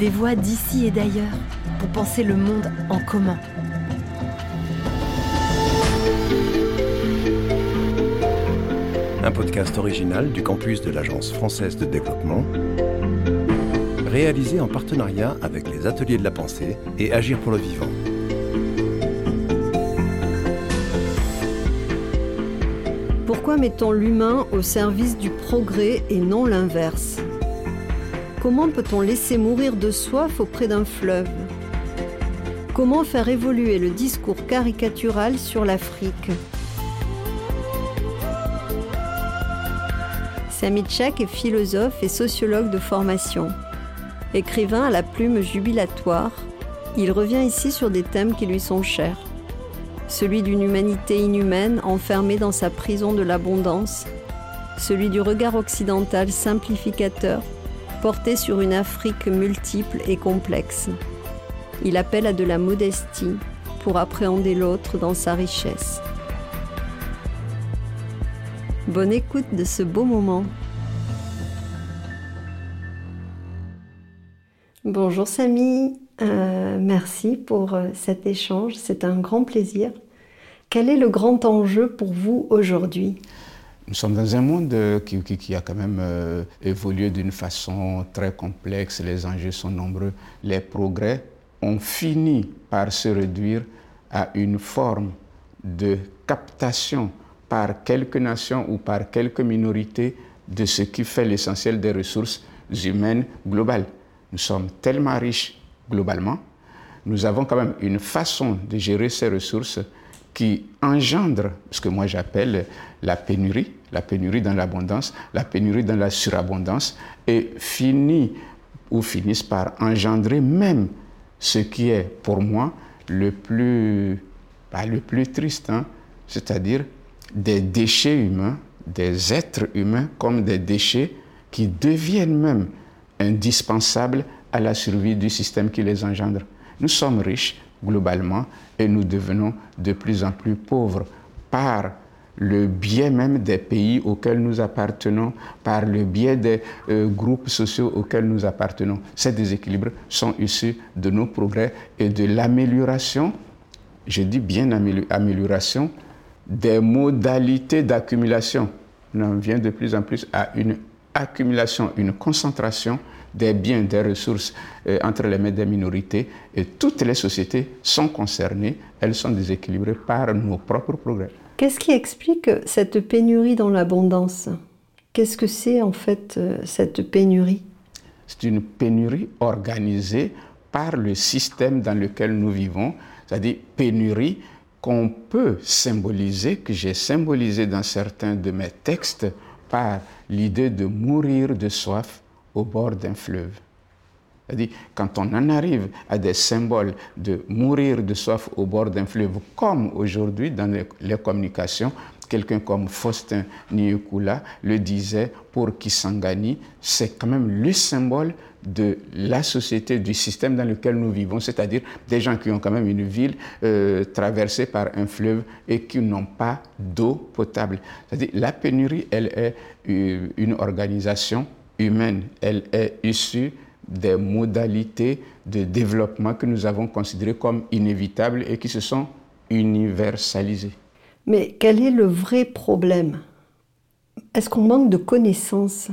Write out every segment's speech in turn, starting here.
des voix d'ici et d'ailleurs pour penser le monde en commun. Un podcast original du campus de l'Agence française de développement, réalisé en partenariat avec les Ateliers de la Pensée et Agir pour le Vivant. Pourquoi mettons l'humain au service du progrès et non l'inverse? Comment peut-on laisser mourir de soif auprès d'un fleuve? Comment faire évoluer le discours caricatural sur l'Afrique? Sami est philosophe et sociologue de formation. Écrivain à la plume jubilatoire, il revient ici sur des thèmes qui lui sont chers. Celui d'une humanité inhumaine enfermée dans sa prison de l'abondance, celui du regard occidental simplificateur porté sur une Afrique multiple et complexe. Il appelle à de la modestie pour appréhender l'autre dans sa richesse. Bonne écoute de ce beau moment. Bonjour Samy, euh, merci pour euh, cet échange, c'est un grand plaisir. Quel est le grand enjeu pour vous aujourd'hui? Nous sommes dans un monde qui, qui, a quand même euh, évolué d'une façon très complexe, les enjeux sont nombreux, les progrès ont fini par se réduire à une forme de captation par quelques nations ou par quelques minorités de ce qui fait l'essentiel des ressources humaines globales. Nous sommes tellement riches globalement, nous avons quand même une façon de gérer ces ressources qui engendre ce que moi j'appelle la pénurie, la pénurie dans l'abondance, la pénurie dans la surabondance, et finit ou finissent par engendrer même ce qui est pour moi le plus, bah, le plus triste, hein, c'est-à-dire des déchets humains, des êtres humains comme des déchets qui deviennent même indispensables à la survie du système qui les engendre. Nous sommes riches globalement et nous devenons de plus en plus pauvres par le biais même des pays auxquels nous appartenons, par le biais des euh, groupes sociaux auxquels nous appartenons. Ces déséquilibres sont issus de nos progrès et de l'amélioration, je dis bien amélioration, des modalités d'accumulation. On en vient de plus en plus à une accumulation, une concentration des biens, des ressources euh, entre les mains des minorités. Et toutes les sociétés sont concernées, elles sont déséquilibrées par nos propres progrès. Qu'est-ce qui explique cette pénurie dans l'abondance? Qu'est-ce que c'est en fait euh, cette pénurie? C'est une pénurie organisée par le système dans lequel nous vivons, c'est-à-dire pénurie qu'on peut symboliser, que j'ai symbolisé dans certains de mes textes par l'idée de mourir de soif au bord d'un fleuve. C'est-à-dire, quand on en arrive à des symboles de mourir de soif au bord d'un fleuve, comme aujourd'hui dans les, communications, quelqu'un comme Faustin Nyekula le disait pour Kisangani, c'est quand même le symbole de la société, du système dans lequel nous vivons, c'est-à-dire des gens qui ont quand même une ville euh, traversée par un fleuve et qui n'ont pas d'eau potable. C'est-à-dire la pénurie, elle est euh, une organisation humaine, elle est issue des modalités de développement que nous avons considérées comme inévitables et qui se sont universalisées. Mais quel est le vrai problème? Est-ce qu'on manque de connaissances?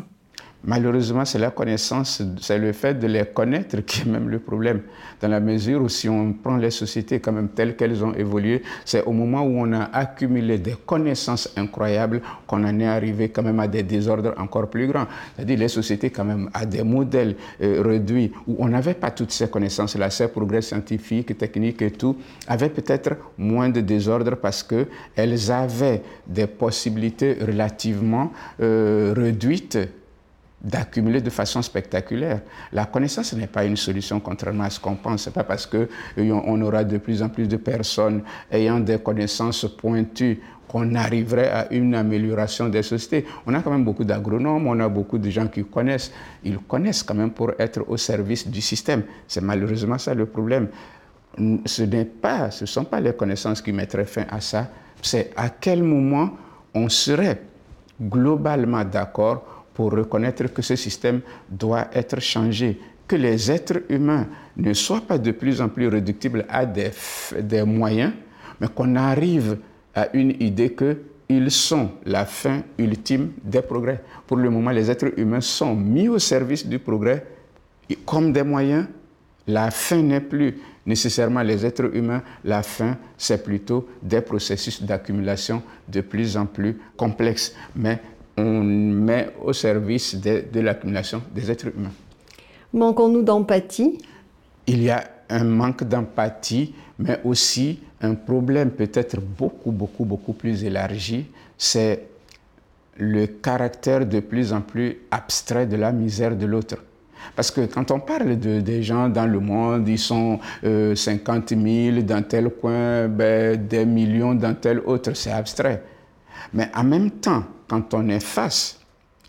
Malheureusement, c'est la connaissance, c'est le fait de les connaître qui est même le problème. Dans la mesure où si on prend les sociétés quand même telles qu'elles ont évolué, c'est au moment où on a accumulé des connaissances incroyables qu'on en est arrivé quand même à des désordres encore plus grands. C'est-à-dire les sociétés quand même à des modèles euh, réduits où on n'avait pas toutes ces connaissances-là, ces progrès scientifiques, techniques et tout, avaient peut-être moins de désordres parce qu'elles avaient des possibilités relativement euh, réduites d'accumuler de façon spectaculaire. La connaissance n'est pas une solution contrairement à ce qu'on pense. Ce n'est pas parce qu'on euh, aura de plus en plus de personnes ayant des connaissances pointues qu'on arriverait à une amélioration des sociétés. On a quand même beaucoup d'agronomes, on a beaucoup de gens qui connaissent. Ils connaissent quand même pour être au service du système. C'est malheureusement ça le problème. Ce ce ne sont pas les connaissances qui mettraient fin à ça. C'est à quel moment on serait globalement d'accord pour reconnaître que ce système doit être changé, que les êtres humains ne soient pas de plus en plus réductibles à des, moyens, mais qu'on arrive à une idée qu'ils sont la fin ultime des progrès. Pour le moment, les êtres humains sont mis au service du progrès comme des moyens. La fin n'est plus nécessairement les êtres humains, la fin, c'est plutôt des processus d'accumulation de plus en plus complexes. Mais on met au service de, de l'accumulation des êtres humains. Manquons-nous d'empathie? Il y a un manque d'empathie, mais aussi un problème peut-être beaucoup, beaucoup, beaucoup plus élargi, c'est le caractère de plus en plus abstrait de la misère de l'autre. Parce que quand on parle de, des gens dans le monde, ils sont 50 000 dans tel coin, ben, des millions dans tel autre, c'est abstrait. Mais en même temps, quand on est face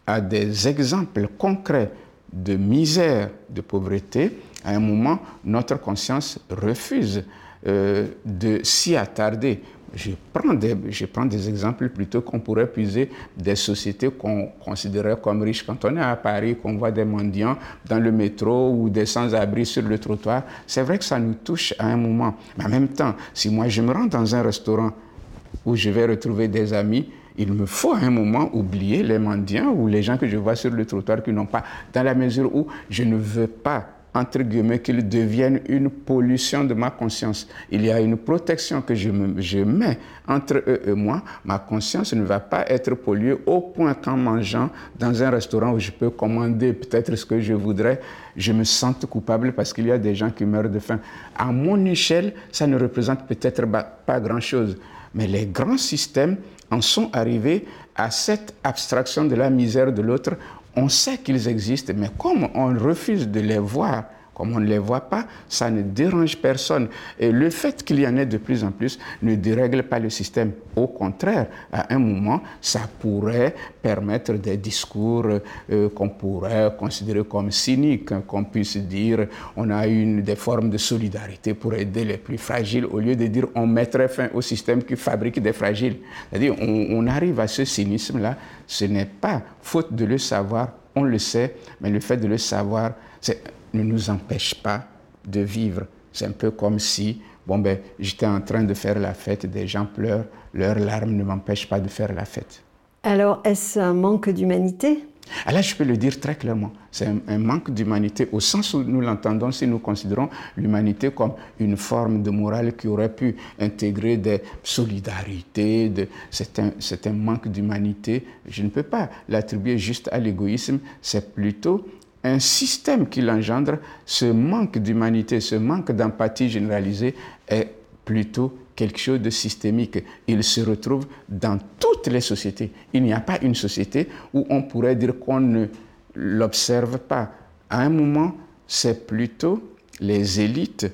à des exemples concrets de misère, de pauvreté, à un moment, notre conscience refuse euh, de s'y attarder. Je prends, des, je prends des exemples plutôt qu'on pourrait puiser des sociétés qu'on considérait comme riches. Quand on est à Paris, qu'on voit des mendiants dans le métro ou des sans-abri sur le trottoir, c'est vrai que ça nous touche à un moment. Mais en même temps, si moi je me rends dans un restaurant où je vais retrouver des amis, il me faut à un moment oublier les mendiants ou les gens que je vois sur le trottoir qui n'ont pas, dans la mesure où je ne veux pas entre guillemets, qu'ils deviennent une pollution de ma conscience. Il y a une protection que je, me, je, mets entre eux et moi. Ma conscience ne va pas être polluée au point qu'en mangeant dans un restaurant où je peux commander peut-être ce que je voudrais, je me sente coupable parce qu'il y a des gens qui meurent de faim. À mon échelle, ça ne représente peut-être pas grand-chose. Mais les grands systèmes en sont arrivés à cette abstraction de la misère de l'autre. On sait qu'ils existent, mais comme on refuse de les voir, comme on ne les voit pas, ça ne dérange personne. Et le fait qu'il y en ait de plus en plus ne dérègle pas le système. Au contraire, à un moment, ça pourrait permettre des discours euh, qu'on pourrait considérer comme cyniques, hein, qu'on puisse dire on a une des formes de solidarité pour aider les plus fragiles, au lieu de dire on mettrait fin au système qui fabrique des fragiles. C'est-à-dire on, on arrive à ce cynisme-là. Ce n'est pas faute de le savoir, on le sait, mais le fait de le savoir, c'est ne nous empêche pas de vivre. C'est un peu comme si, bon ben, j'étais en train de faire la fête, des gens pleurent, leurs larmes ne m'empêchent pas de faire la fête. Alors, est-ce un manque d'humanité? Ah là, je peux le dire très clairement. C'est un, un, manque d'humanité au sens où nous l'entendons si nous considérons l'humanité comme une forme de morale qui aurait pu intégrer des solidarités. De, c'est, un, c'est un manque d'humanité. Je ne peux pas l'attribuer juste à l'égoïsme. C'est plutôt un système qui l'engendre, ce manque d'humanité, ce manque d'empathie généralisée est plutôt quelque chose de systémique. Il se retrouve dans toutes les sociétés. Il n'y a pas une société où on pourrait dire qu'on ne l'observe pas. À un moment, c'est plutôt les élites,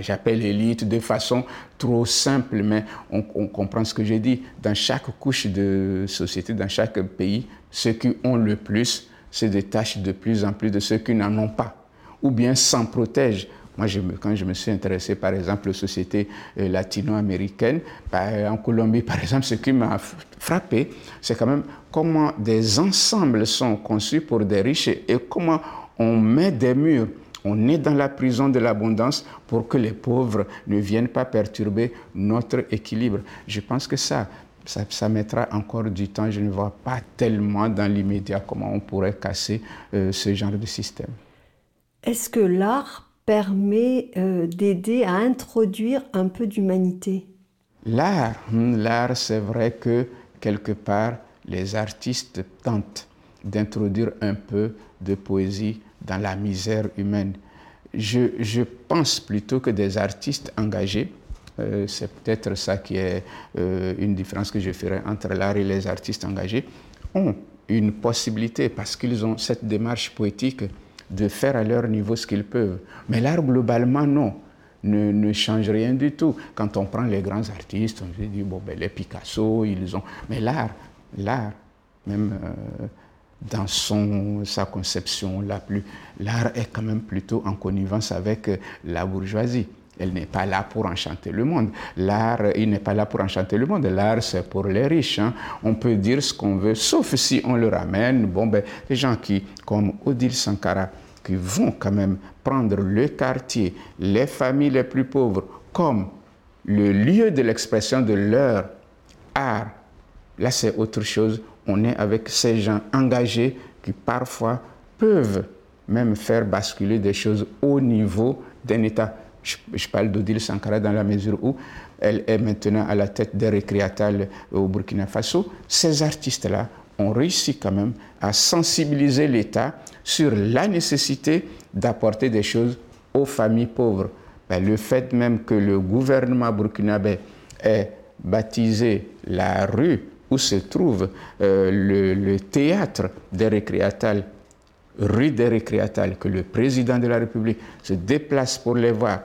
j'appelle élite de façon trop simple, mais on, on, comprend ce que je dis, dans chaque couche de société, dans chaque pays, ceux qui ont le plus se détachent de plus en plus de ceux qui n'en ont pas, ou bien s'en protègent. Moi, quand je me suis intéressé, par exemple, aux sociétés euh, latino-américaines, en Colombie, par exemple, ce qui m'a frappé, c'est quand même comment des ensembles sont conçus pour des riches et comment on met des murs. On est dans la prison de l'abondance pour que les pauvres ne viennent pas perturber notre équilibre. Je pense que ça, ça, ça, mettra encore du temps. Je ne vois pas tellement dans l'immédiat comment on pourrait casser euh, ce genre de système. Est-ce que l'art permet euh, d'aider à introduire un peu d'humanité? L'art, l'art, c'est vrai que quelque part, les artistes tentent d'introduire un peu de poésie dans la misère humaine. Je, je pense plutôt que des artistes engagés, euh, c'est peut-être ça qui est euh, une différence que je ferai entre l'art et les artistes engagés, ont une possibilité parce qu'ils ont cette démarche poétique de faire à leur niveau ce qu'ils peuvent. Mais l'art, globalement, non. Ne, change rien du tout. Quand on prend les grands artistes, on se dit, bon, ben, les Picasso, ils ont... Mais l'art, l'art, même euh, dans son, sa conception plus... L'art est quand même plutôt en connivence avec la bourgeoisie. Elle n'est pas là pour enchanter le monde. L'art, il n'est pas là pour enchanter le monde. L'art, c'est pour les riches. Hein. On peut dire ce qu'on veut, sauf si on le ramène. Bon, ben, les gens qui, comme Odile Sankara, qui vont quand même prendre le quartier, les familles les plus pauvres comme le lieu de l'expression de leur art, là c'est autre chose. On est avec ces gens engagés qui parfois peuvent même faire basculer des choses au niveau d'un État. Je, parle d'Odile Sankara dans la mesure où elle est maintenant à la tête des récréatales au Burkina Faso. Ces artistes-là ont réussi quand même à sensibiliser l'État sur la nécessité d'apporter des choses aux familles pauvres. Ben, le fait même que le gouvernement burkinabé ait baptisé la rue où se trouve euh, le, le, théâtre des récréatales, rue des récréatales, que le président de la République se déplace pour les voir,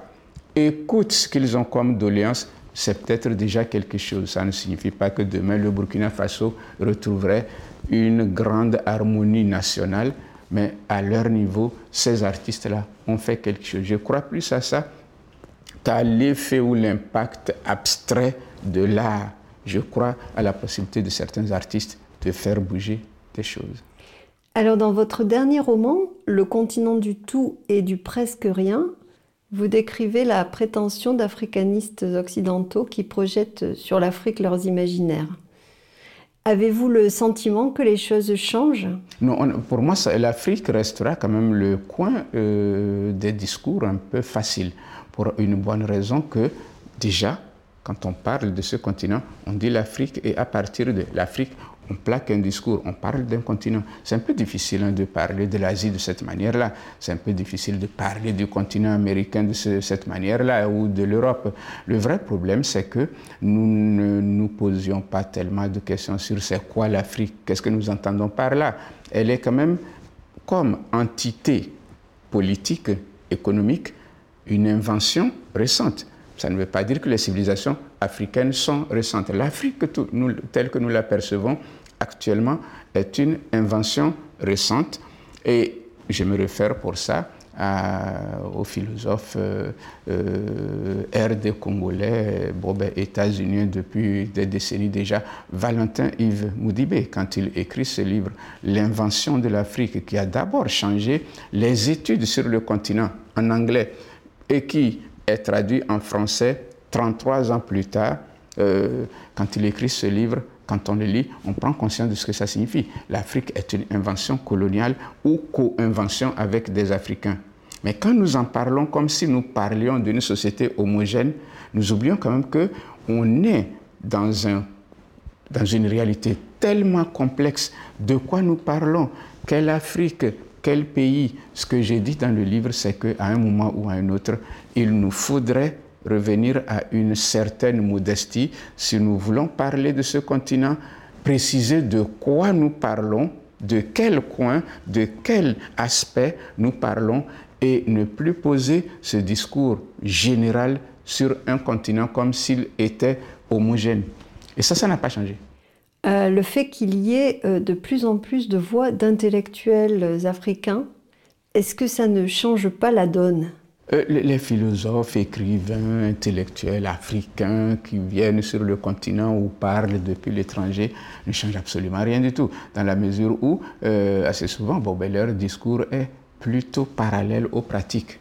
écoute ce qu'ils ont comme doléance, c'est peut-être déjà quelque chose. Ça ne signifie pas que demain le Burkina Faso retrouverait une grande harmonie nationale, mais à leur niveau, ces artistes-là ont fait quelque chose. Je crois plus à ça qu'à l'effet ou l'impact abstrait de l'art. Je crois à la possibilité de certains artistes de faire bouger des choses. Alors dans votre dernier roman, Le continent du tout et du presque rien, vous décrivez la prétention d'africanistes occidentaux qui projettent sur l'Afrique leurs imaginaires. Avez-vous le sentiment que les choses changent? Non, pour moi, l'Afrique restera quand même le coin euh, des discours un peu faciles, pour une bonne raison que déjà, quand on parle de ce continent, on dit l'Afrique et à partir de l'Afrique, on plaque un discours, on parle d'un continent. C'est un peu difficile hein, de parler de l'Asie de cette manière-là. C'est un peu difficile de parler du continent américain de cette manière-là ou de l'Europe. Le vrai problème, c'est que nous ne nous posions pas tellement de questions sur c'est quoi l'Afrique, qu'est-ce que nous entendons par là. Elle est quand même comme entité politique, économique, une invention récente. Ça ne veut pas dire que les civilisations africaines sont récentes. L'Afrique telle que nous l'apercevons actuellement est une invention récente et je me réfère pour ça au philosophe euh, euh, RD congolais, bon, ben, états-unien depuis des décennies déjà, Valentin Yves Moudibé, quand il écrit ce livre, L'invention de l'Afrique, qui a d'abord changé les études sur le continent en anglais et qui est traduit en français 33 ans plus tard. Euh, quand il écrit ce livre, quand on le lit, on prend conscience de ce que ça signifie. L'Afrique est une invention coloniale ou co-invention avec des Africains. Mais quand nous en parlons comme si nous parlions d'une société homogène, nous oublions quand même que on est dans, un, dans une réalité tellement complexe. De quoi nous parlons? Quelle Afrique quel pays? Ce que j'ai dit dans le livre, c'est qu'à un moment ou à un autre, il nous faudrait revenir à une certaine modestie si nous voulons parler de ce continent, préciser de quoi nous parlons, de quel coin, de quel aspect nous parlons et ne plus poser ce discours général sur un continent comme s'il était homogène. Et ça, ça n'a pas changé. Euh, le fait qu'il y ait euh, de plus en plus de voix d'intellectuels africains, est-ce que ça ne change pas la donne? Les philosophes, écrivains, intellectuels africains qui viennent sur le continent ou parlent depuis l'étranger ne changent absolument rien du tout, dans la mesure où, assez souvent, bon, ben, leur discours est plutôt parallèle aux pratiques,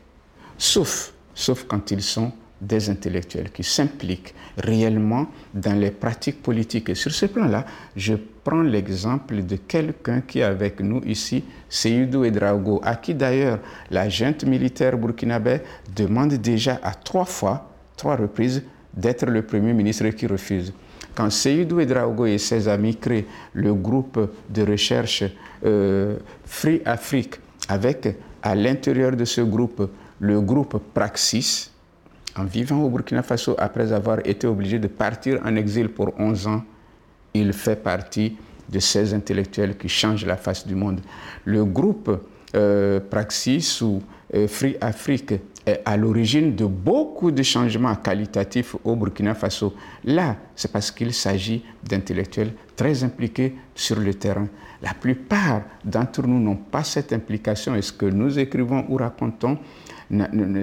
sauf, sauf quand ils sont des intellectuels qui s'impliquent réellement dans les pratiques politiques. Et sur ce plan-là, je prends l'exemple de quelqu'un qui est avec nous ici, Seydou Edraogo, à qui d'ailleurs la junte militaire burkinabé demande déjà à trois fois, trois reprises, d'être le premier ministre qui refuse. Quand Seydou Edraogo et ses amis créent le groupe de recherche euh, Free Afrique, avec à l'intérieur de ce groupe le groupe Praxis, en vivant au Burkina Faso après avoir été obligé de partir en exil pour 11 ans, il fait partie de ces intellectuels qui changent la face du monde. Le groupe euh, Praxis ou euh, Free Afrique est à l'origine de beaucoup de changements qualitatifs au Burkina Faso. Là, c'est parce qu'il s'agit d'intellectuels très impliqués sur le terrain. La plupart d'entre nous n'ont pas cette implication et ce que nous écrivons ou racontons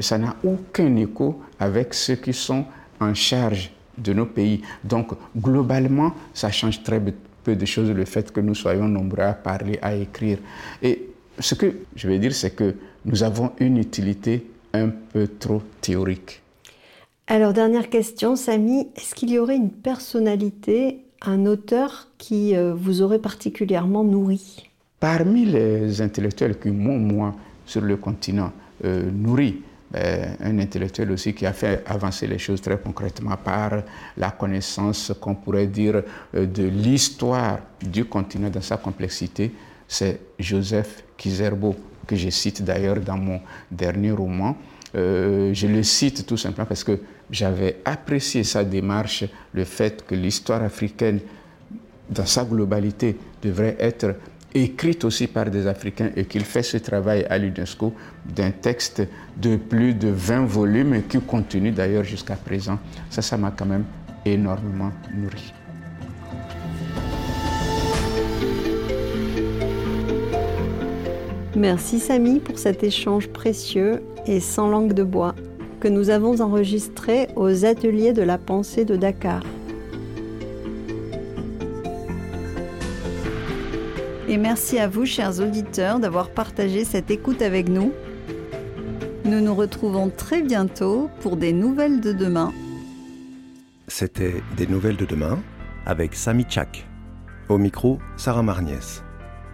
ça n'a aucun écho avec ceux qui sont en charge de nos pays. Donc, globalement, ça change très peu de choses le fait que nous soyons nombreux à parler, à écrire. Et ce que je veux dire, c'est que nous avons une utilité un peu trop théorique. Alors, dernière question, Samy, est-ce qu'il y aurait une personnalité, un auteur qui euh, vous aurait particulièrement nourri? Parmi les intellectuels qui m'ont, moi, sur le continent, euh, nourri, ben, un intellectuel aussi qui a fait avancer les choses très concrètement par la connaissance qu'on pourrait dire euh, de l'histoire du continent dans sa complexité, c'est Joseph Kizerbo, que je cite d'ailleurs dans mon dernier roman. Euh, je le cite tout simplement parce que j'avais apprécié sa démarche, le fait que l'histoire africaine, dans sa globalité, devrait être écrite aussi par des Africains et qu'il fait ce travail à l'UNESCO d'un texte de plus de 20 volumes qui continue d'ailleurs jusqu'à présent. Ça, ça m'a quand même énormément nourri. Merci Samy pour cet échange précieux et sans langue de bois que nous avons enregistré aux ateliers de la pensée de Dakar. Et merci à vous, chers auditeurs, d'avoir partagé cette écoute avec nous. Nous nous retrouvons très bientôt pour des nouvelles de demain. C'était Des nouvelles de demain avec Sami Chak. Au micro, Sarah Marniès.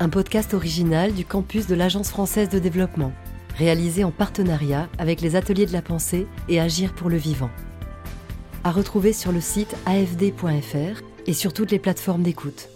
Un podcast original du campus de l'Agence française de développement, réalisé en partenariat avec les ateliers de la pensée et Agir pour le vivant. À retrouver sur le site afd.fr et sur toutes les plateformes d'écoute.